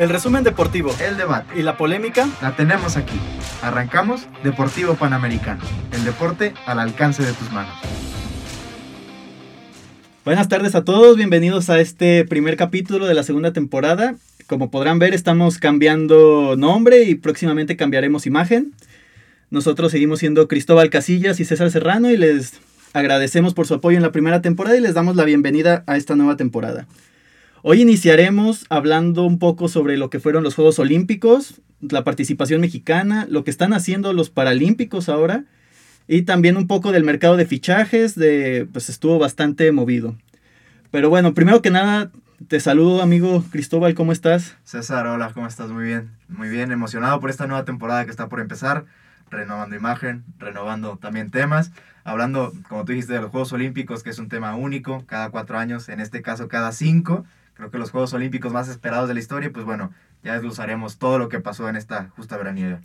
El resumen deportivo El debate. y la polémica La tenemos aquí. Arrancamos Deportivo Panamericano. El deporte al alcance de tus manos. Buenas tardes a todos, bienvenidos a este primer capítulo de la segunda temporada. Como podrán ver, estamos cambiando nombre y próximamente cambiaremos imagen. Nosotros seguimos siendo Cristóbal Casillas y César Serrano y les agradecemos por su apoyo en la primera temporada y les damos la bienvenida a esta nueva temporada. Hoy iniciaremos hablando un poco sobre lo que fueron los Juegos Olímpicos, la participación mexicana, lo que están haciendo los Paralímpicos ahora y también un poco del mercado de fichajes, de pues estuvo bastante movido. Pero bueno, primero que nada, te saludo amigo Cristóbal, ¿cómo estás? César, hola, ¿cómo estás? Muy bien. Muy bien, emocionado por esta nueva temporada que está por empezar. Renovando imagen, renovando también temas. Hablando, como tú dijiste, de los Juegos Olímpicos, que es un tema único, cada cuatro años, en este caso cada cinco. Creo que los Juegos Olímpicos más esperados de la historia, pues bueno, ya desglosaremos todo lo que pasó en esta justa veraniega.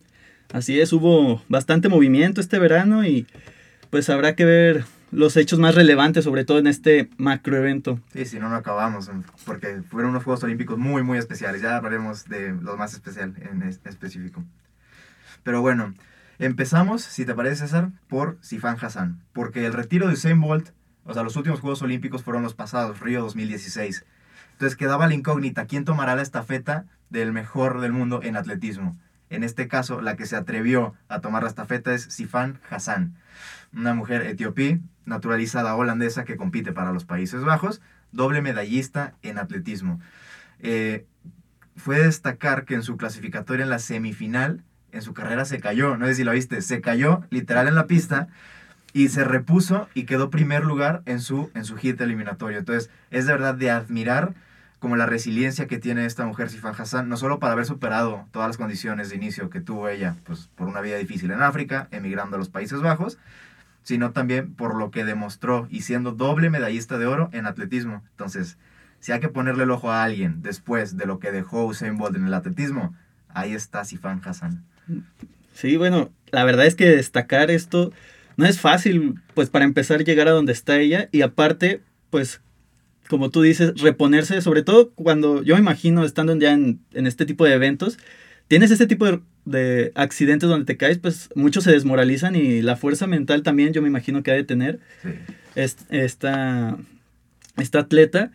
Así es, hubo bastante movimiento este verano y pues habrá que ver los hechos más relevantes, sobre todo en este macroevento. Sí, si no, no acabamos, porque fueron unos Juegos Olímpicos muy, muy especiales. Ya hablaremos de lo más especial en es- específico. Pero bueno, empezamos, si te parece, César, por Sifan Hassan. Porque el retiro de Usain Bolt, o sea, los últimos Juegos Olímpicos fueron los pasados, Río 2016. Entonces quedaba la incógnita, ¿quién tomará la estafeta del mejor del mundo en atletismo? En este caso, la que se atrevió a tomar la estafeta es Sifan Hassan, una mujer etiopí, naturalizada holandesa que compite para los Países Bajos, doble medallista en atletismo. Eh, fue destacar que en su clasificatoria en la semifinal, en su carrera se cayó, no sé si lo viste, se cayó literal en la pista y se repuso y quedó primer lugar en su, en su hit eliminatorio. Entonces, es de verdad de admirar como la resiliencia que tiene esta mujer Sifan Hassan, no solo para haber superado todas las condiciones de inicio que tuvo ella, pues por una vida difícil en África, emigrando a los Países Bajos, sino también por lo que demostró y siendo doble medallista de oro en atletismo. Entonces, si hay que ponerle el ojo a alguien después de lo que dejó Usain Bolt en el atletismo, ahí está Sifan Hassan. Sí, bueno, la verdad es que destacar esto no es fácil, pues para empezar llegar a donde está ella y aparte, pues como tú dices, reponerse, sobre todo cuando yo me imagino estando ya en, en este tipo de eventos, tienes este tipo de, de accidentes donde te caes, pues muchos se desmoralizan y la fuerza mental también yo me imagino que ha de tener Sí. esta, esta atleta,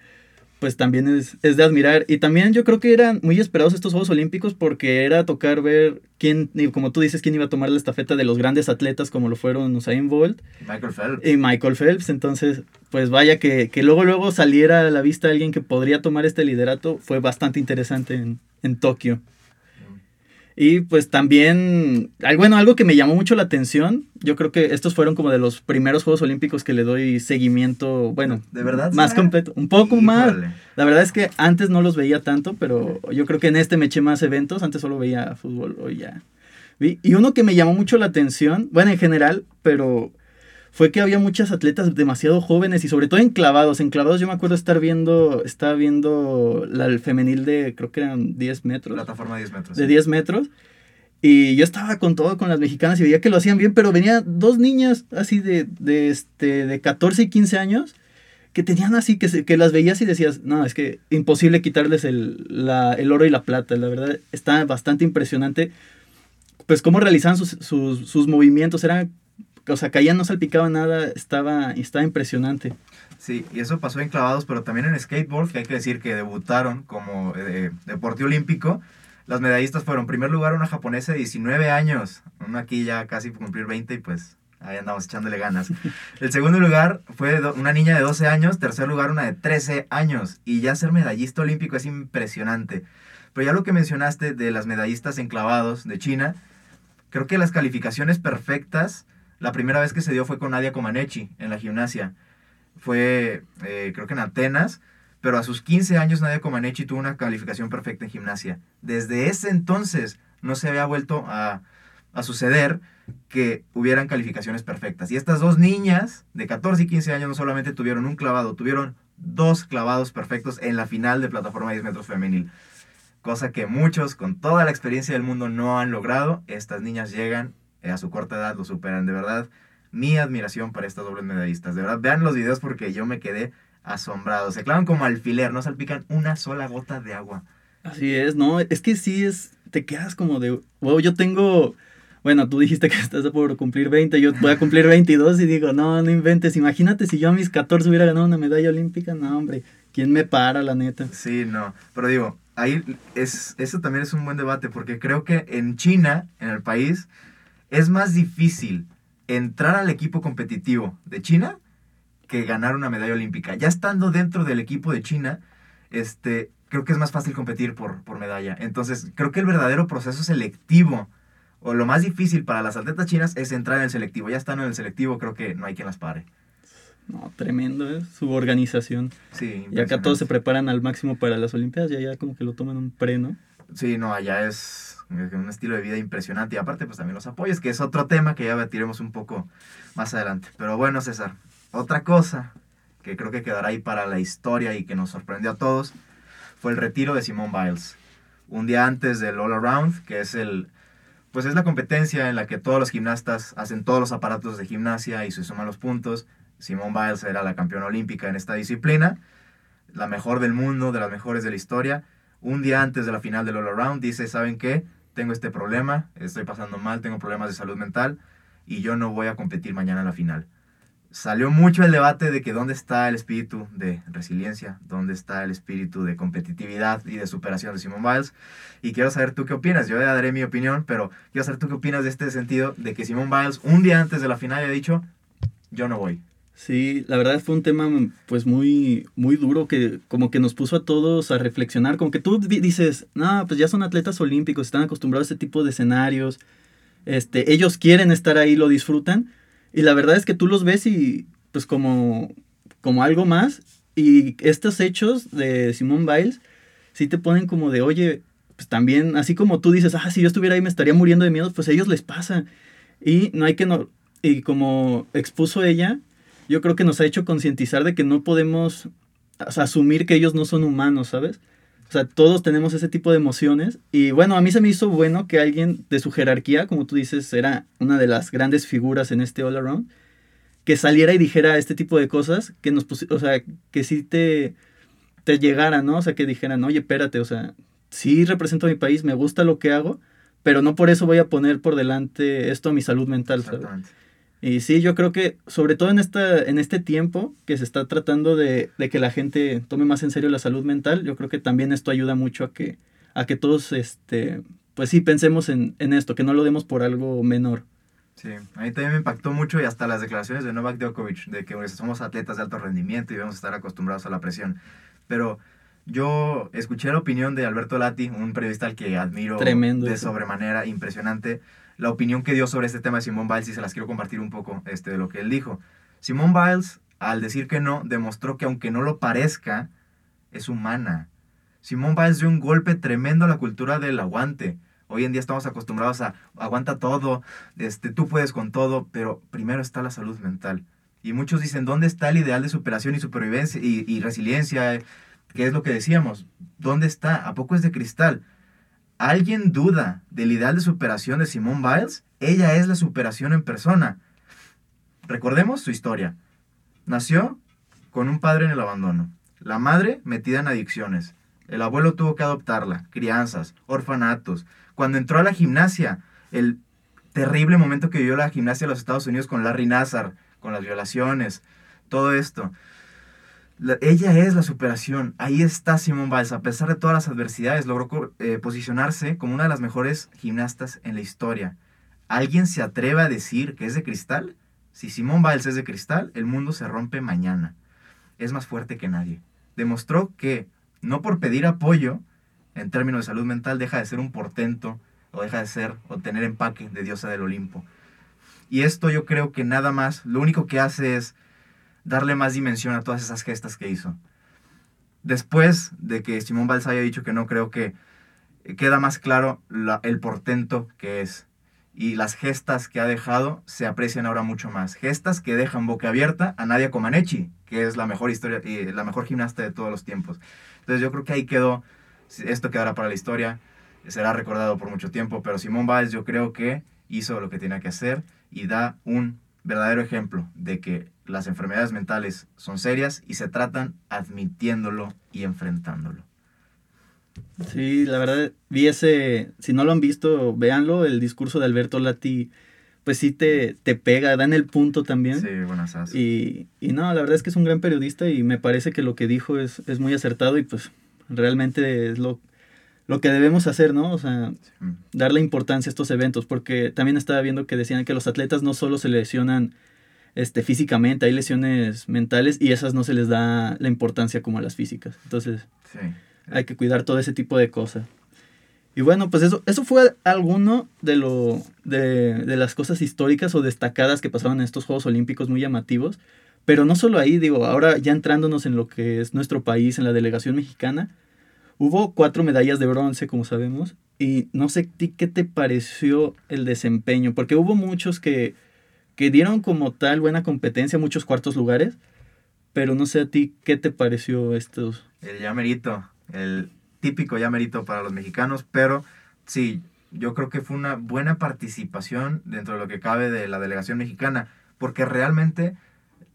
pues también es, es de admirar. Y también yo creo que eran muy esperados estos Juegos Olímpicos porque era tocar ver quién, como tú dices, quién iba a tomar la estafeta de los grandes atletas como lo fueron Usain Bolt Michael Phelps. y Michael Phelps. Entonces, pues vaya que, que luego luego saliera a la vista alguien que podría tomar este liderato fue bastante interesante en, en Tokio. Y pues también, bueno, algo que me llamó mucho la atención, yo creo que estos fueron como de los primeros Juegos Olímpicos que le doy seguimiento, bueno, ¿De verdad? más completo, un poco más. La verdad es que antes no los veía tanto, pero yo creo que en este me eché más eventos, antes solo veía fútbol, hoy ya. Y uno que me llamó mucho la atención, bueno, en general, pero fue que había muchas atletas demasiado jóvenes y sobre todo en clavados. En clavados yo me acuerdo estar viendo, estaba viendo la, el femenil de, creo que eran 10 metros Plataforma 10 metros. de 10 metros. Y yo estaba con todo con las mexicanas y veía que lo hacían bien, pero venía dos niñas así de, de, este, de 14 y 15 años que tenían así, que, se- que las veías y decías, no, es que imposible quitarles el, la- el oro y la plata. La verdad, está bastante impresionante. Pues cómo realizaban sus, sus, sus movimientos, eran, o sea, caían, no salpicaban nada, estaba, estaba impresionante. Sí, y eso pasó en clavados, pero también en skateboard, que hay que decir que debutaron como eh, deporte olímpico. Las medallistas fueron, en primer lugar, una japonesa de 19 años, una aquí ya casi cumplir 20 y pues ahí andamos echándole ganas. El segundo lugar fue una niña de 12 años, tercer lugar una de 13 años, y ya ser medallista olímpico es impresionante. Pero ya lo que mencionaste de las medallistas en clavados de China, creo que las calificaciones perfectas, la primera vez que se dio fue con Nadia Comaneci en la gimnasia. Fue, eh, creo que en Atenas, pero a sus 15 años Nadia Comaneci tuvo una calificación perfecta en gimnasia. Desde ese entonces no se había vuelto a, a suceder que hubieran calificaciones perfectas. Y estas dos niñas de 14 y 15 años no solamente tuvieron un clavado, tuvieron dos clavados perfectos en la final de plataforma 10 metros femenil. Cosa que muchos con toda la experiencia del mundo no han logrado. Estas niñas llegan a su corta edad, lo superan. De verdad, mi admiración para estas dobles medallistas. De verdad, vean los videos porque yo me quedé asombrado. Se clavan como alfiler, no salpican una sola gota de agua. Así es, no, es que sí es, te quedas como de, wow, yo tengo, bueno, tú dijiste que estás por cumplir 20, yo voy a cumplir 22 y digo, no, no inventes, imagínate si yo a mis 14 hubiera ganado una medalla olímpica, no, hombre, ¿quién me para, la neta? Sí, no, pero digo, ahí es, eso también es un buen debate porque creo que en China, en el país, es más difícil entrar al equipo competitivo de China que ganar una medalla olímpica. Ya estando dentro del equipo de China, este, creo que es más fácil competir por, por medalla. Entonces, creo que el verdadero proceso selectivo, o lo más difícil para las atletas chinas, es entrar en el selectivo. Ya estando en el selectivo, creo que no hay quien las pare. No, tremendo, ¿eh? Su organización. Sí. Y acá todos se preparan al máximo para las Olimpiadas y allá como que lo toman un pre, ¿no? Sí, no, allá es un estilo de vida impresionante. Y aparte, pues también los apoyos, que es otro tema que ya batiremos un poco más adelante. Pero bueno, César, otra cosa que creo que quedará ahí para la historia y que nos sorprendió a todos fue el retiro de Simone Biles. Un día antes del All Around, que es el pues es la competencia en la que todos los gimnastas hacen todos los aparatos de gimnasia y se suman los puntos. Simone Biles era la campeona olímpica en esta disciplina, la mejor del mundo, de las mejores de la historia. Un día antes de la final del All Around dice, ¿saben qué? Tengo este problema, estoy pasando mal, tengo problemas de salud mental y yo no voy a competir mañana en la final salió mucho el debate de que dónde está el espíritu de resiliencia, dónde está el espíritu de competitividad y de superación de Simone Biles. Y quiero saber tú qué opinas. Yo ya daré mi opinión, pero quiero saber tú qué opinas de este sentido de que Simone Biles un día antes de la final haya dicho, yo no voy. Sí, la verdad fue un tema pues muy, muy duro que como que nos puso a todos a reflexionar, como que tú dices, no, pues ya son atletas olímpicos, están acostumbrados a ese tipo de escenarios, este, ellos quieren estar ahí, lo disfrutan, y la verdad es que tú los ves y pues como, como algo más. Y estos hechos de Simone Biles sí te ponen como de, oye, pues también, así como tú dices, ah, si yo estuviera ahí me estaría muriendo de miedo, pues a ellos les pasa. Y no hay que, no, y como expuso ella, yo creo que nos ha hecho concientizar de que no podemos asumir que ellos no son humanos, ¿sabes? O sea, todos tenemos ese tipo de emociones. Y bueno, a mí se me hizo bueno que alguien de su jerarquía, como tú dices, era una de las grandes figuras en este All Around, que saliera y dijera este tipo de cosas, que nos o sea, que sí te, te llegara, ¿no? O sea, que dijeran, oye, espérate, o sea, sí represento a mi país, me gusta lo que hago, pero no por eso voy a poner por delante esto a mi salud mental, ¿sabes? Y sí, yo creo que sobre todo en, esta, en este tiempo que se está tratando de, que la gente tome más en serio la salud mental, yo creo que también esto ayuda mucho a que, a que todos, este, pues sí, pensemos en, esto, que no lo demos por algo menor. Sí, a mí también me impactó mucho y hasta las declaraciones de Novak Djokovic, de que pues, somos atletas de alto rendimiento y debemos estar acostumbrados a la presión. Pero yo escuché la opinión de Alberto Lati, un periodista al que admiro Tremendo de sobremanera, impresionante la opinión que dio sobre este tema de Simone Biles y se las quiero compartir un poco este, de lo que él dijo. Simone Biles, al decir que no, demostró que aunque no lo parezca, es humana. Simone Biles dio un golpe tremendo a la cultura del aguante. Hoy en día estamos acostumbrados a aguanta todo, este, tú puedes con todo, pero primero está la salud mental. Y muchos dicen, ¿dónde está el ideal de superación y supervivencia y, y resiliencia? ¿Qué es lo que decíamos? ¿Dónde está? ¿A poco es de cristal? ¿Alguien duda del ideal de superación de Simone Biles? Ella es la superación en persona. Recordemos su historia. Nació con un padre en el abandono, la madre metida en adicciones, el abuelo tuvo que adoptarla, crianzas, orfanatos. Cuando entró a la gimnasia, el terrible momento que vivió la gimnasia de los Estados Unidos con Larry Nassar, con las violaciones, todo esto ella es la superación. Ahí está Simone Biles. A pesar de todas las adversidades, logró eh, posicionarse como una de las mejores gimnastas en la historia. ¿Alguien se atreve a decir que es de cristal? Si Simone Biles es de cristal, el mundo se rompe mañana. Es más fuerte que nadie. Demostró que, no por pedir apoyo, en términos de salud mental, deja de ser un portento o deja de ser o tener empaque de diosa del Olimpo. Y esto yo creo que nada más, lo único que hace es darle más dimensión a todas esas gestas que hizo. después de que Simón Biles haya dicho que no creo que queda más claro el portento que es. Y las gestas que ha dejado se aprecian ahora mucho más. Gestas que dejan boca abierta a Nadia Comaneci, que es la mejor historia y la mejor gimnasta de todos los tiempos. Entonces yo creo que ahí quedó, esto quedará para la historia, será recordado por mucho tiempo, pero Simón Biles yo creo que hizo lo que tenía que hacer y da un verdadero ejemplo de que las enfermedades mentales son serias y se tratan admitiéndolo y enfrentándolo. Sí, la verdad, vi ese, si no lo han visto, véanlo, el discurso de Alberto Lati, pues sí te, te pega, da en el punto también. Sí, buenas y, y no, la verdad es que es un gran periodista y me parece que lo que dijo es, es muy acertado y pues realmente es lo, lo que debemos hacer, ¿no? O sea, darle importancia a estos eventos, porque también estaba viendo que decían que los atletas no solo se lesionan este, físicamente, hay lesiones mentales y esas no se les da la importancia como a las físicas. Entonces, hay que cuidar todo ese tipo de cosas. Y bueno, pues eso, eso fue alguno de, lo, de, de las cosas históricas o destacadas que pasaban en estos Juegos Olímpicos muy llamativos. Pero no solo ahí, digo, ahora ya entrándonos en lo que es nuestro país, en la delegación mexicana, Hubo cuatro medallas de bronce, como sabemos, y no sé qué te pareció el desempeño, porque hubo muchos que, que dieron como tal buena competencia, muchos cuartos lugares, pero no sé a ti qué te pareció estos. El llamerito, el típico llamerito para los mexicanos, pero sí, yo creo que fue una buena participación dentro de lo que cabe de la delegación mexicana, porque realmente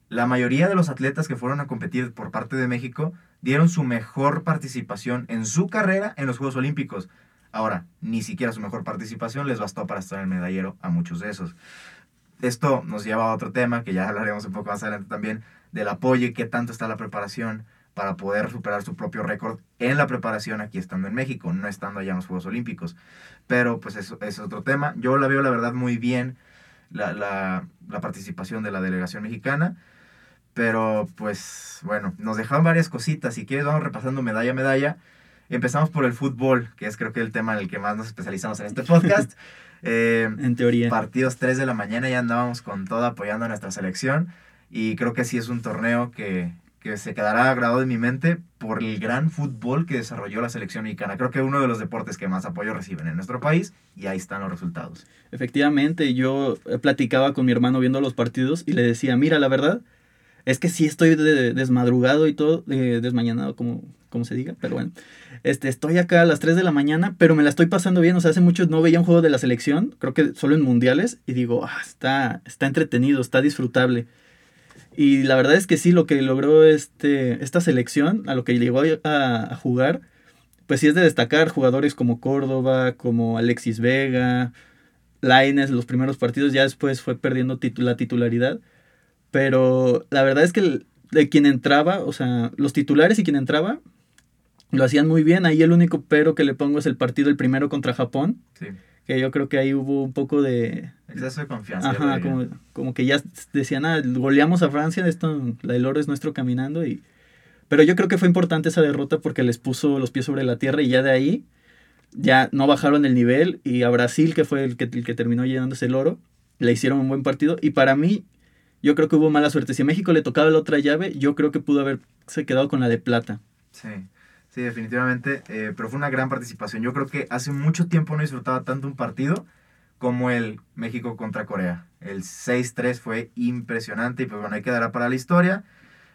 la mayoría de los atletas que fueron a competir por parte de México dieron su mejor participación en su carrera en los Juegos Olímpicos. Ahora, ni siquiera su mejor participación les bastó para estar en el medallero a muchos de esos. Esto nos lleva a otro tema que ya hablaremos un poco más adelante también, del apoyo y qué tanto está la preparación para poder superar su propio récord en la preparación aquí estando en México, no estando allá en los Juegos Olímpicos. Pero pues eso es otro tema. Yo la veo la verdad muy bien la, la, la participación de la delegación mexicana. Pero pues bueno, nos dejaron varias cositas. Si quieres, vamos repasando medalla a medalla. Empezamos por el fútbol, que es creo que el tema en el que más nos especializamos en este podcast. Eh, en teoría. Partidos 3 de la mañana ya andábamos con todo apoyando a nuestra selección. Y creo que sí es un torneo que, que se quedará grabado en mi mente por el gran fútbol que desarrolló la selección mexicana. Creo que uno de los deportes que más apoyo reciben en nuestro país y ahí están los resultados. Efectivamente, yo platicaba con mi hermano viendo los partidos y le decía, mira, la verdad, es que sí estoy desmadrugado y todo, desmañanado, como, como se diga, pero bueno. Este, estoy acá a las 3 de la mañana, pero me la estoy pasando bien. O sea, hace mucho no veía un juego de la selección, creo que solo en mundiales, y digo, ah, está, está entretenido, está disfrutable. Y la verdad es que sí, lo que logró este, esta selección, a lo que llegó a, jugar, pues sí es de destacar jugadores como Córdoba, como Alexis Vega, Laines, los primeros partidos, ya después fue perdiendo la titularidad pero la verdad es que de quien entraba, o sea, los titulares y quien entraba lo hacían muy bien. Ahí el único pero que le pongo es el partido, el primero contra Japón. Sí. Que yo creo que ahí hubo un poco de... Exceso de confianza. Ajá, como, como, que ya decían, ah, goleamos a Francia, esto, la del oro es nuestro caminando. y Pero yo creo que fue importante esa derrota porque les puso los pies sobre la tierra y ya de ahí ya no bajaron el nivel. Y a Brasil, que fue el que, el que terminó llenándose el oro, le hicieron un buen partido. Y para mí, yo creo que hubo mala suerte. Si a México le tocaba la otra llave, yo creo que pudo haberse quedado con la de plata. Sí, sí, definitivamente. Eh, pero fue una gran participación. Yo creo que hace mucho tiempo no disfrutaba tanto un partido como el México contra Corea. El 6-3 fue impresionante y pues bueno, ahí quedará para la historia.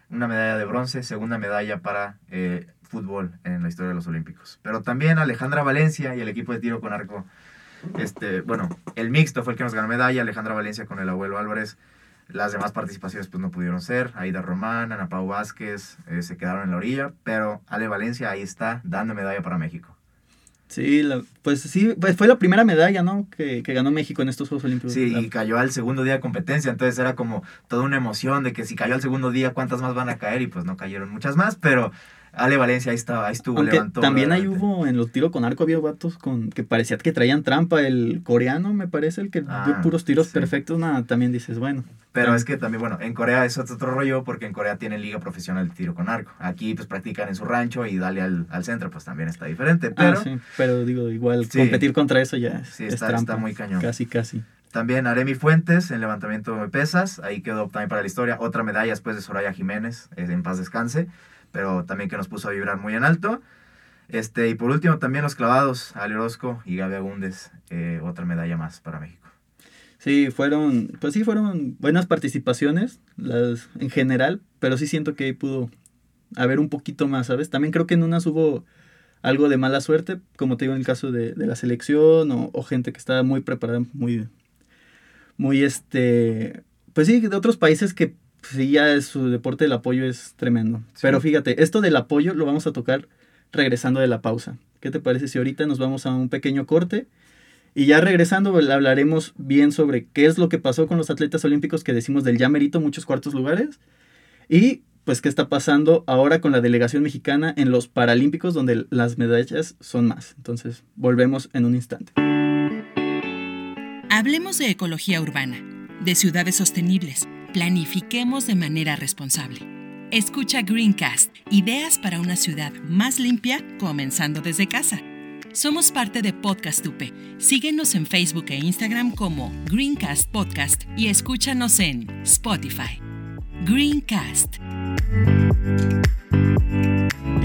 Una medalla de bronce, segunda medalla para eh, fútbol en la historia de los Olímpicos. Pero también Alejandra Valencia y el equipo de tiro con arco. Este, bueno, el mixto fue el que nos ganó medalla. Alejandra Valencia con el abuelo Álvarez las demás participaciones pues no pudieron ser. Aida Román, Ana Pau Vázquez eh, se quedaron en la orilla, pero Ale Valencia ahí está dando medalla para México. Sí, pues sí, pues fue la primera medalla, ¿no? Que, que, ganó México en estos Juegos Olímpicos. Sí, y cayó al segundo día de competencia, entonces era como toda una emoción de que si cayó al segundo día, ¿cuántas más van a caer? Y pues no cayeron muchas más, pero Ale Valencia ahí estaba, ahí estuvo, levantó. También ahí hubo, en los tiros con arco había vatos con que parecía que traían trampa. El coreano, me parece, el que dio ah, puros tiros perfectos, nada, también dices, bueno. Pero es que también, bueno, en Corea es otro rollo porque en Corea tienen liga profesional de tiro con arco. Aquí pues practican en su rancho y dale al, al centro, pues también está diferente. Ah, pero, sí, pero digo, igual competir contra eso ya sí, está, está muy cañón. Casi, casi. También Aremi Fuentes en levantamiento de pesas, ahí quedó también para la historia. Otra medalla después de Soraya Jiménez, en paz descanse. Pero también que nos puso a vibrar muy en alto. Este, y por último también los clavados, Ali Orozco y Gaby Agúndez, eh, otra medalla más para México. Sí, fueron, pues sí, fueron buenas participaciones, las en general, pero sí siento que pudo haber un poquito más, ¿sabes? También creo que en unas hubo algo de mala suerte, como te digo en el caso de, la selección o, o, gente que estaba muy preparada, muy, muy este, pues sí, de otros países que sí ya su deporte del apoyo es tremendo. Pero fíjate, esto del apoyo lo vamos a tocar regresando de la pausa. ¿Qué te parece si ahorita nos vamos a un pequeño corte? Y ya regresando hablaremos bien sobre qué es lo que pasó con los atletas olímpicos que decimos del ya merito muchos cuartos lugares y pues qué está pasando ahora con la delegación mexicana en los Paralímpicos donde las medallas son más. Entonces, volvemos en un instante. Hablemos de ecología urbana, de ciudades sostenibles. Planifiquemos de manera responsable. Escucha Greencast, ideas para una ciudad más limpia, comenzando desde casa. Somos parte de Podcast UP. Síguenos en Facebook e Instagram como Greencast Podcast y escúchanos en Spotify. Greencast.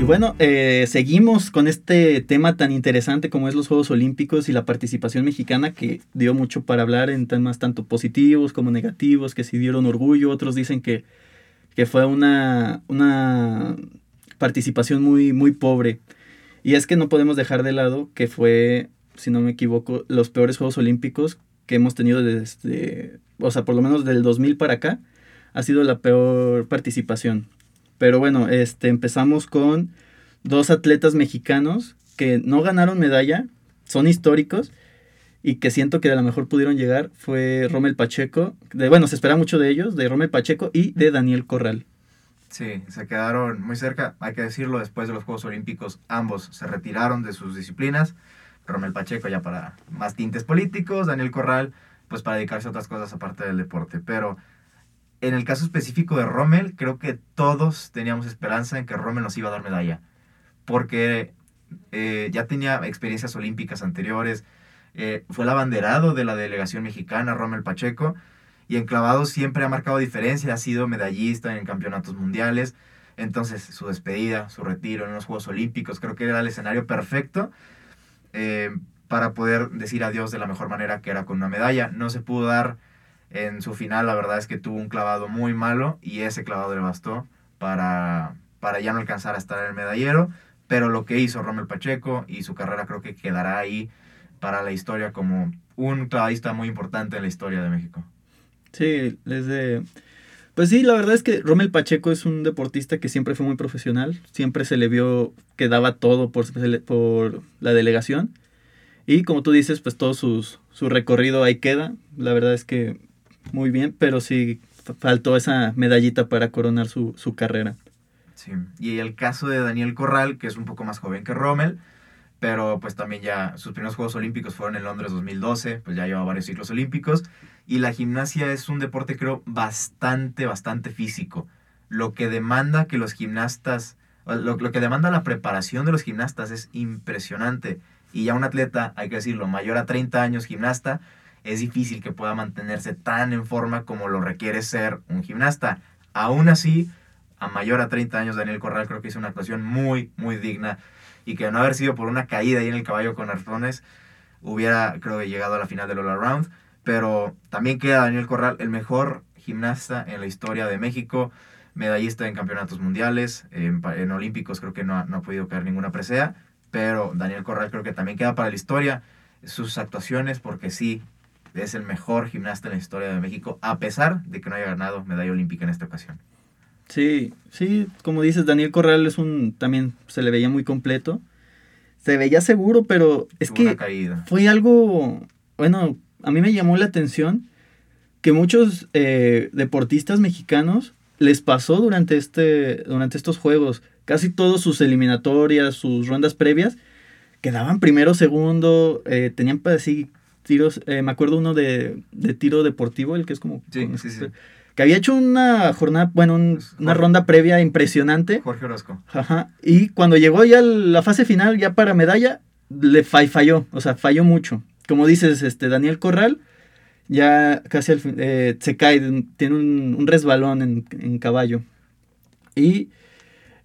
Bueno, eh, seguimos con este tema tan interesante como es los Juegos Olímpicos y la participación mexicana que dio mucho para hablar en temas tanto positivos como negativos, que sí dieron orgullo, otros dicen que, que fue una, una participación muy, muy pobre. Y es que no podemos dejar de lado que fue, si no me equivoco, los peores Juegos Olímpicos que hemos tenido desde, o sea, por lo menos del 2000 para acá ha sido la peor participación. Pero bueno, este, empezamos con dos atletas mexicanos que no ganaron medalla, son históricos y que siento que a lo mejor pudieron llegar fue Rommel Pacheco, bueno, se espera mucho de ellos, de Rommel Pacheco y de Daniel Corral. Sí, se quedaron muy cerca, hay que decirlo, después de los Juegos Olímpicos ambos se retiraron de sus disciplinas, Rommel Pacheco ya para más tintes políticos, Daniel Corral pues para dedicarse a otras cosas aparte del deporte, pero en el caso específico de Rommel, creo que todos teníamos esperanza en que Rommel nos iba a dar medalla, porque eh, ya tenía experiencias olímpicas anteriores, eh, fue el abanderado de la delegación mexicana, Rommel Pacheco, y en clavados siempre ha marcado diferencia, ha sido medallista en campeonatos mundiales, entonces su despedida, su retiro en los Juegos Olímpicos, creo que era el escenario perfecto eh, para poder decir adiós de la mejor manera que era con una medalla. No se pudo dar en su final, la verdad es que tuvo un clavado muy malo y ese clavado le bastó para, para ya no alcanzar a estar en el medallero. Pero lo que hizo Rommel Pacheco y su carrera creo que quedará ahí para la historia como un clavadista muy importante en la historia de México. Sí, desde... Pues sí, la verdad es que Rommel Pacheco es un deportista que siempre fue muy profesional, siempre se le vio que daba todo por, por la delegación. Y como tú dices, pues todo sus, su recorrido ahí queda. La verdad es que muy bien, pero sí faltó esa medallita para coronar su, su carrera. Sí, y el caso de Daniel Corral, que es un poco más joven que Rommel, pero pues también ya sus primeros Juegos Olímpicos fueron en Londres 2012, pues ya lleva varios ciclos olímpicos, y la gimnasia es un deporte creo bastante, bastante físico, lo que demanda que los gimnastas, lo, lo que demanda la preparación de los gimnastas es impresionante, y ya un atleta, hay que decirlo, mayor a 30 años gimnasta, es difícil que pueda mantenerse tan en forma como lo requiere ser un gimnasta. Aún así, a mayor a 30 años, Daniel Corral creo que hizo una actuación muy, muy digna y que no haber sido por una caída ahí en el caballo con arzones, hubiera, creo llegado a la final del All Around. Pero también queda Daniel Corral el mejor gimnasta en la historia de México, medallista en campeonatos mundiales, en, olímpicos creo que no ha, no ha podido caer ninguna presea, pero Daniel Corral creo que también queda para la historia sus actuaciones, porque sí, es el mejor gimnasta en la historia de México, a pesar de que no haya ganado medalla olímpica en esta ocasión. Sí, sí, como dices, Daniel Corral es un, también se le veía muy completo. Se veía seguro, pero es que fue algo, bueno, a mí me llamó la atención que muchos eh, deportistas mexicanos les pasó durante, este, durante estos juegos. Casi todos sus eliminatorias, sus rondas previas, quedaban primero, segundo, eh, tenían pues, así tiros, eh, me acuerdo uno de, tiro deportivo, el que es como... Sí, sí, sí. Que había hecho una jornada, bueno, una ronda previa impresionante. Jorge Orozco. Ajá. Y cuando llegó ya la fase final, ya para medalla, le falló, o sea, falló mucho. Como dices, este Daniel Corral ya casi al eh, se cae, tiene un, resbalón en, caballo. Y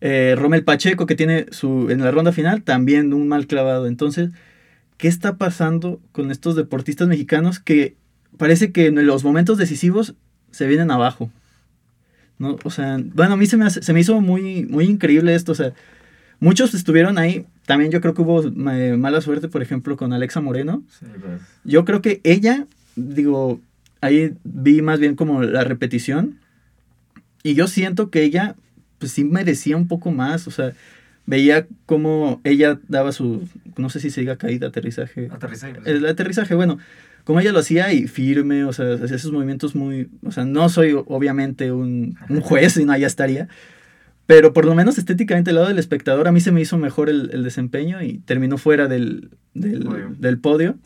Eh, Rommel Pacheco, que tiene su, en la ronda final, también un mal clavado. Entonces, ¿qué está pasando con estos deportistas mexicanos que parece que en los momentos decisivos se vienen abajo? ¿No? O sea, bueno, a mí se me, hace- se me hizo muy, muy increíble esto. O sea, muchos estuvieron ahí. También yo creo que hubo eh, mala suerte, por ejemplo, con Alexa Moreno. Sí, pues. Yo creo que ella, digo, ahí vi más bien como la repetición. Y yo siento que ella, pues sí merecía un poco más. O sea, veía como ella daba su, no sé si se diga caída, aterrizaje. Aterrizaje. pues. El aterrizaje, bueno, como ella lo hacía y firme, o sea, hacía esos movimientos muy, o sea, no soy obviamente un, un juez y no allá estaría, pero por lo menos estéticamente al lado del espectador a mí se me hizo mejor el, el desempeño y terminó fuera del, del, del podio.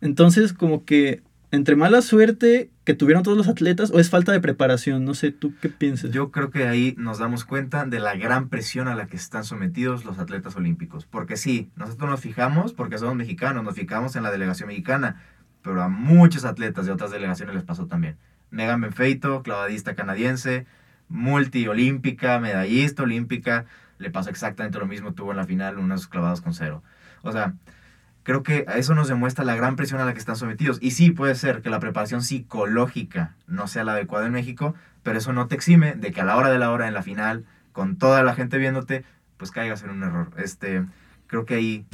Entonces, como que entre mala suerte que tuvieron todos los atletas o es falta de preparación, no sé, ¿tú qué piensas? Yo creo que ahí nos damos cuenta de la gran presión a la que están sometidos los atletas olímpicos. Porque sí, nosotros nos fijamos, porque somos mexicanos, nos fijamos en la delegación mexicana, pero a muchos atletas de otras delegaciones les pasó también. Megan Benfeito, clavadista canadiense, multiolímpica, medallista olímpica, le pasó exactamente lo mismo, tuvo en la final unos clavados con cero. O sea, creo que eso nos demuestra la gran presión a la que están sometidos. Y sí, puede ser que la preparación psicológica no sea la adecuada en México, pero eso no te exime de que a la hora de la hora, en la final, con toda la gente viéndote, pues caigas en un error. Este, creo que ahí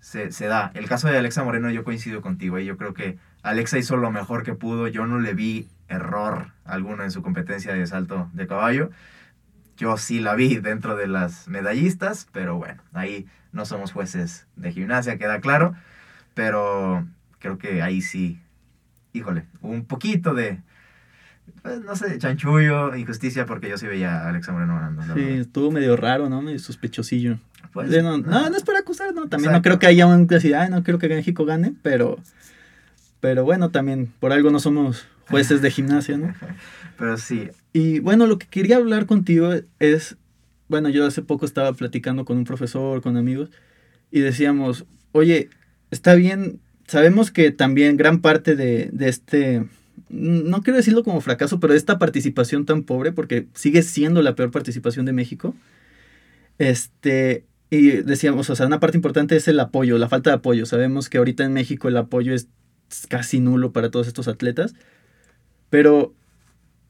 se, se da. El caso de Alexa Moreno, yo coincido contigo. y Yo creo que Alexa hizo lo mejor que pudo. Yo no le vi error alguno en su competencia de salto de caballo. Yo sí la vi dentro de las medallistas, pero bueno, ahí no somos jueces de gimnasia, queda claro. Pero creo que ahí sí, híjole, un poquito de, pues, no sé, chanchullo, injusticia, porque yo sí veía a Alexa Moreno ganando. Sí, verdad. estuvo medio raro, ¿no? Medio sospechosillo. Pues, no, no, no. no es para acusar, no. También Exacto. no creo que haya un así, ay, no creo que México gane, pero, pero bueno, también por algo no somos jueces de gimnasia, ¿no? Pero sí, Y bueno, lo que quería hablar contigo es, bueno, yo hace poco estaba platicando con un profesor, con amigos, y decíamos, oye, está bien, sabemos que también gran parte de, de este, no quiero decirlo como fracaso, pero de esta participación tan pobre, porque sigue siendo la peor participación de México, este, y decíamos, o sea, una parte importante es el apoyo, la falta de apoyo. Sabemos que ahorita en México el apoyo es casi nulo para todos estos atletas, pero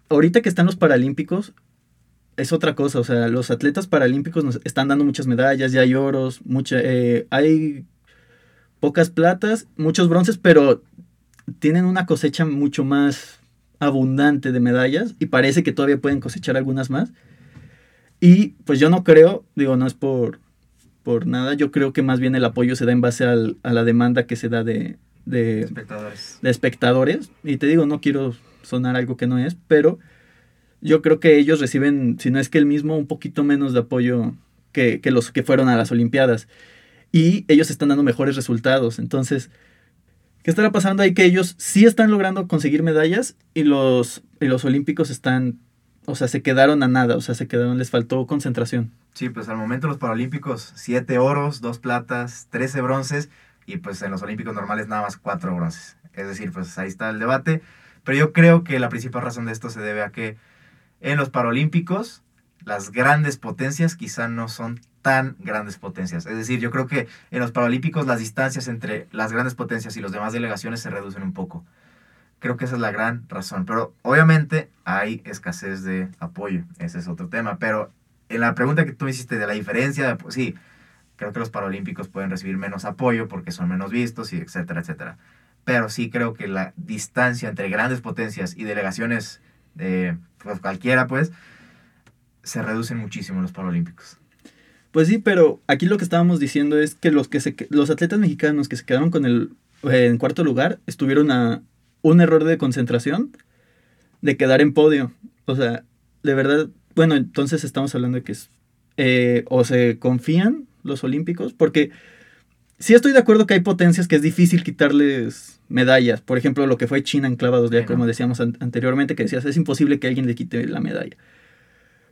ahorita que están los Paralímpicos, es otra cosa. O sea, los atletas paralímpicos nos están dando muchas medallas, ya hay oros, mucha, eh, hay pocas platas, muchos bronces, pero tienen una cosecha mucho más abundante de medallas y parece que todavía pueden cosechar algunas más. Y pues yo no creo, digo, no es por, por nada, yo creo que más bien el apoyo se da en base al- a la demanda que se da de, de, espectadores. de espectadores. Y te digo, no quiero sonar algo que no es, pero yo creo que ellos reciben, si no es que el mismo, un poquito menos de apoyo que, que los que fueron a las Olimpiadas. Y ellos están dando mejores resultados. Entonces, ¿qué estará pasando ahí? Que ellos sí están logrando conseguir medallas y los, y los olímpicos están, o sea, se quedaron a nada, o sea, se quedaron, les faltó concentración. Sí, pues al momento los Paralímpicos, 7 oros, 2 platas, 13 bronces y pues en los Olímpicos normales nada más 4 bronces. Es decir, pues ahí está el debate. Pero yo creo que la principal razón de esto se debe a que en los Paralímpicos las grandes potencias quizá no son tan grandes potencias. Es decir, yo creo que en los Paralímpicos las distancias entre las grandes potencias y las demás delegaciones se reducen un poco. Creo que esa es la gran razón. Pero obviamente hay escasez de apoyo. Ese es otro tema. Pero en la pregunta que tú me hiciste de la diferencia, pues sí, creo que los Paralímpicos pueden recibir menos apoyo porque son menos vistos y etcétera, etcétera. Pero sí creo que la distancia entre grandes potencias y delegaciones de pues, cualquiera, pues, se reducen muchísimo los Paralímpicos. Pues sí, pero aquí lo que estábamos diciendo es que los, que se, los atletas mexicanos que se quedaron con el eh, en cuarto lugar estuvieron a un error de concentración de quedar en podio. O sea, de verdad, bueno, entonces estamos hablando de que es, eh, o se confían los olímpicos, porque sí estoy de acuerdo que hay potencias que es difícil quitarles medallas. Por ejemplo, lo que fue China en clavados, ya como decíamos an- anteriormente, que decías, es imposible que alguien le quite la medalla.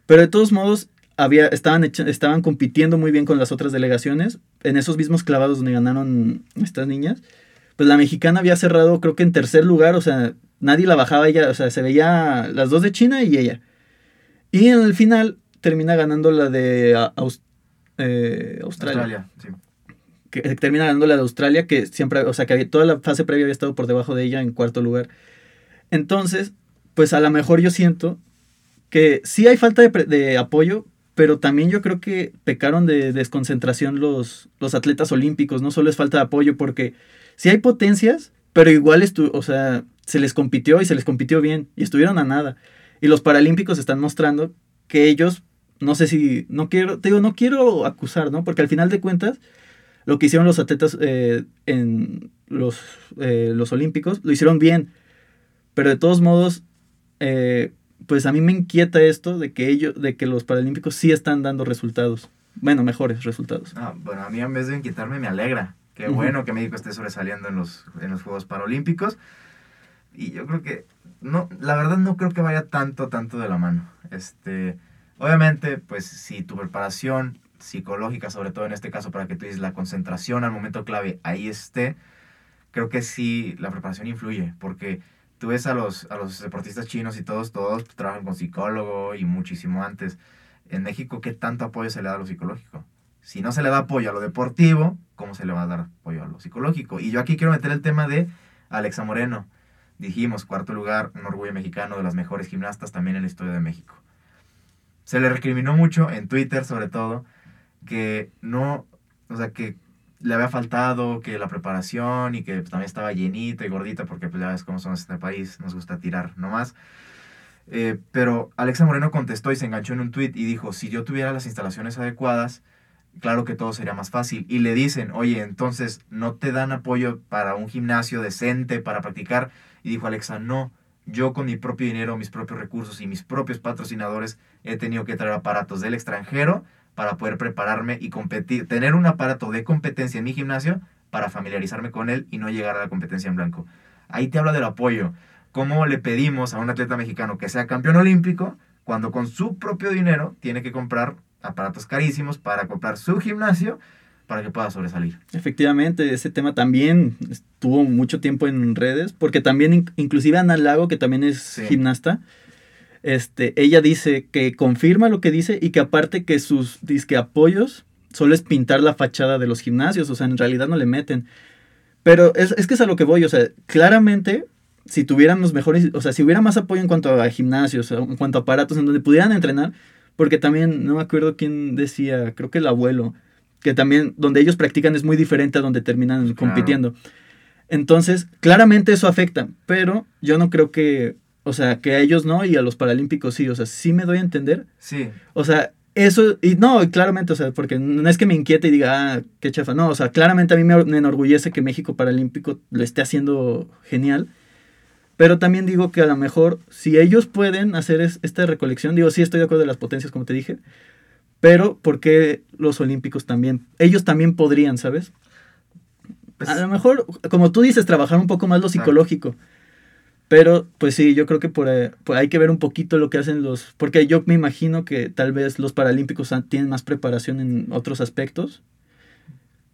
Pero de todos modos, había, estaban, estaban compitiendo muy bien con las otras delegaciones. En esos mismos clavados donde ganaron estas niñas, pues la mexicana había cerrado, creo que en tercer lugar, o sea, nadie la bajaba ella, o sea, se veía las dos de China y ella. Y en el final termina ganando la de a- Aus- eh, Australia. Australia, sí. Que termina ganando la de Australia, que siempre, o sea, que toda la fase previa había estado por debajo de ella en cuarto lugar. Entonces, pues a lo mejor yo siento que sí hay falta de, de apoyo, pero también yo creo que pecaron de desconcentración los, los atletas olímpicos. No solo es falta de apoyo, porque sí hay potencias, pero igual, estu o sea, se les compitió y se les compitió bien y estuvieron a nada. Y los paralímpicos están mostrando que ellos, no sé si, no quiero, te digo, no quiero acusar, ¿no? Porque al final de cuentas, lo que hicieron los atletas eh, en los, eh, los olímpicos, lo hicieron bien. Pero de todos modos, eh, pues a mí me inquieta esto de que ellos, de que los paralímpicos sí están dando resultados. Bueno, mejores resultados. Ah, bueno, a mí en vez de inquietarme me alegra. Qué bueno que México esté sobresaliendo en los, en los Juegos Paralímpicos. Y yo creo que, no, la verdad no creo que vaya tanto, tanto de la mano. Este, obviamente, pues si tu preparación psicológica, sobre todo en este caso para que tú dices la concentración al momento clave ahí esté, creo que sí la preparación influye, porque tú ves a los, a los deportistas chinos y todos, todos trabajan con psicólogo y muchísimo antes. En México, ¿qué tanto apoyo se le da a lo psicológico? Si no se le da apoyo a lo deportivo, ¿cómo se le va a dar apoyo a lo psicológico? Y yo aquí quiero meter el tema de Alexa Moreno. Dijimos, cuarto lugar, un orgullo mexicano de las mejores gimnastas también en la historia de México. Se le recriminó mucho, en Twitter sobre todo, que no, o sea, que le había faltado, que la preparación y que también estaba llenita y gordita, porque pues ya ves cómo somos en este país, nos gusta tirar nomás. Eh, pero Alexa Moreno contestó y se enganchó en un tweet y dijo, si yo tuviera las instalaciones adecuadas, claro que todo sería más fácil. Y le dicen, oye, entonces, ¿no te dan apoyo para un gimnasio decente para practicar? Y dijo Alexa, no, yo con mi propio dinero, mis propios recursos y mis propios patrocinadores he tenido que traer aparatos del extranjero para poder prepararme y competir, tener un aparato de competencia en mi gimnasio para familiarizarme con él y no llegar a la competencia en blanco. Ahí te habla del apoyo. ¿Cómo le pedimos a un atleta mexicano que sea campeón olímpico cuando con su propio dinero tiene que comprar aparatos carísimos para comprar su gimnasio para que pueda sobresalir? Efectivamente, ese tema también estuvo mucho tiempo en redes, porque también, in- inclusive Ana Lago, que también es Sí. gimnasta, este, ella dice que confirma lo que dice y que aparte que sus disque apoyos solo es pintar la fachada de los gimnasios, o sea, en realidad no le meten. Pero es, es que es a lo que voy, o sea, claramente, si tuviéramos mejores, o sea, si hubiera más apoyo en cuanto a gimnasios, en cuanto a aparatos, en donde pudieran entrenar, porque también, no me acuerdo quién decía, creo que el abuelo, que también donde ellos practican es muy diferente a donde terminan Claro. compitiendo. Entonces, claramente eso afecta, pero yo no creo que, o sea, que a ellos no y a los paralímpicos sí, o sea, sí me doy a entender. Sí, O sea, eso, y no, claramente, o sea, porque no es que me inquiete y diga, ah, qué chafa, no, o sea, claramente a mí me, me enorgullece que México Paralímpico lo esté haciendo genial, pero también digo que a lo mejor, si ellos pueden hacer es- esta recolección, digo, sí estoy de acuerdo de las potencias, como te dije, pero ¿por qué los olímpicos también? Ellos también podrían, ¿sabes? pues, A lo mejor, como tú dices, trabajar un poco más lo psicológico. Pero, pues sí, yo creo que por, ahí- por hay que ver un poquito lo que hacen los... Porque yo me imagino que tal vez los paralímpicos tienen más preparación en otros aspectos.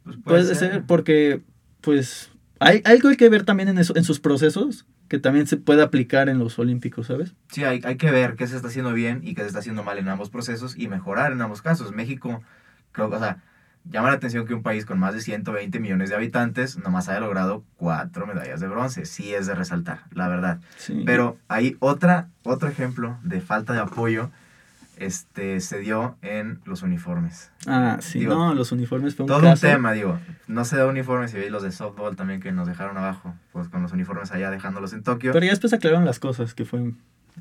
pues Puede, ser. porque, pues, hay algo hay que ver también en, eso, en sus procesos que también se puede aplicar en los olímpicos, ¿sabes? Sí, hay, hay que ver qué se está haciendo bien y qué se está haciendo mal en ambos procesos y mejorar en ambos casos. México, creo, o sea, llama la atención que un país con más de 120 millones de habitantes nomás haya logrado cuatro medallas de bronce. Sí es de resaltar, la verdad. Sí. Pero hay otra, otro ejemplo de falta de apoyo este, se dio en los uniformes. Ah, sí, Digo, no, los uniformes fue un Todo caso. un tema, digo. No se da uniformes y veis los de softball también que nos dejaron abajo, pues con los uniformes allá dejándolos en Tokio. Pero ya después aclararon las cosas, que fue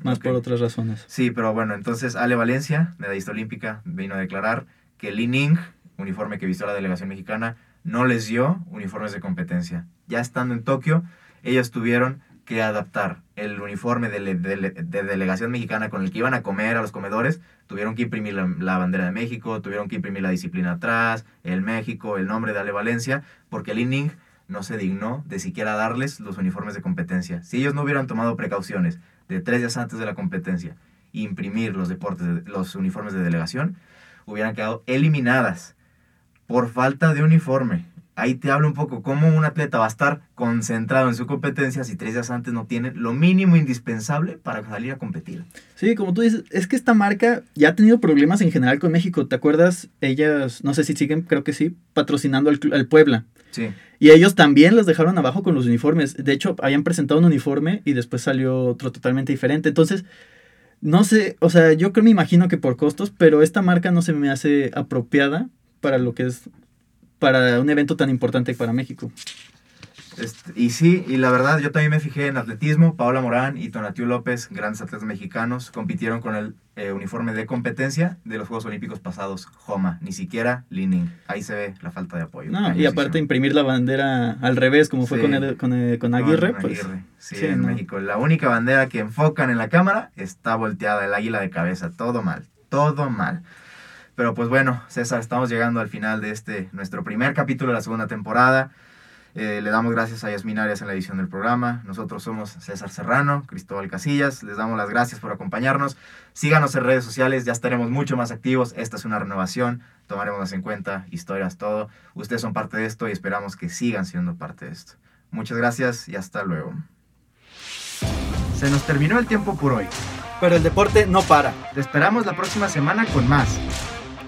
más Ok. por otras razones. Sí, pero bueno, entonces Ale Valencia, medallista olímpica, vino a declarar que Li Ning, uniforme que vistió la delegación mexicana, no les dio uniformes de competencia. Ya estando en Tokio, ellos tuvieron que adaptar el uniforme de, de le- de delegación mexicana con el que iban a comer a los comedores, tuvieron que imprimir la, bandera de México, tuvieron que imprimir la disciplina atrás, el México, el nombre de Ale Valencia, porque Li Ning no se dignó de siquiera darles los uniformes de competencia. Si ellos no hubieran tomado precauciones de tres días antes de la competencia, imprimir los deportes, de- los uniformes de delegación, hubieran quedado eliminadas por falta de uniforme. ahí te hablo un poco cómo un atleta va a estar concentrado en su competencia si tres días antes no tiene lo mínimo indispensable para salir a competir. Sí, como tú dices, es que esta marca ya ha tenido problemas en general con México. ¿Te acuerdas? Ellas, no sé si siguen, creo que sí, patrocinando al, al Puebla. Sí. Y ellos también los dejaron abajo con los uniformes. De hecho, habían presentado un uniforme y después salió otro totalmente diferente. Entonces, no sé, o sea, yo creo, me imagino que por costos, pero esta marca no se me hace apropiada para lo que es, para un evento tan importante para México. Este, y sí, y la verdad, yo también me fijé en atletismo. Paola Morán y Tonatiu López, grandes atletas mexicanos, compitieron con el eh, uniforme de competencia de los Juegos Olímpicos pasados, Joma, ni siquiera Lining. Ahí se ve la falta de apoyo. No, y aparte imprimir la bandera al revés, como fue Sí. con, el- con, el- con Aguirre, Con pues. Sí, sí, en no. México. La única bandera que enfocan en la cámara está volteada, el águila de cabeza. Todo mal, todo mal. Pero pues bueno, César, estamos llegando al final de este, nuestro primer capítulo de la segunda temporada. Eh, le damos gracias a Yasmin Arias en la edición del programa. Nosotros somos César Serrano, Cristóbal Casillas. Les damos las gracias por acompañarnos. Síganos en redes sociales, ya estaremos mucho más activos. Esta es una renovación, tomaremos en cuenta historias, todo. Ustedes son parte de esto y esperamos que sigan siendo parte de esto. Muchas gracias y hasta luego. Se nos terminó el tiempo por hoy. Pero el deporte no para. Te esperamos la próxima semana con más.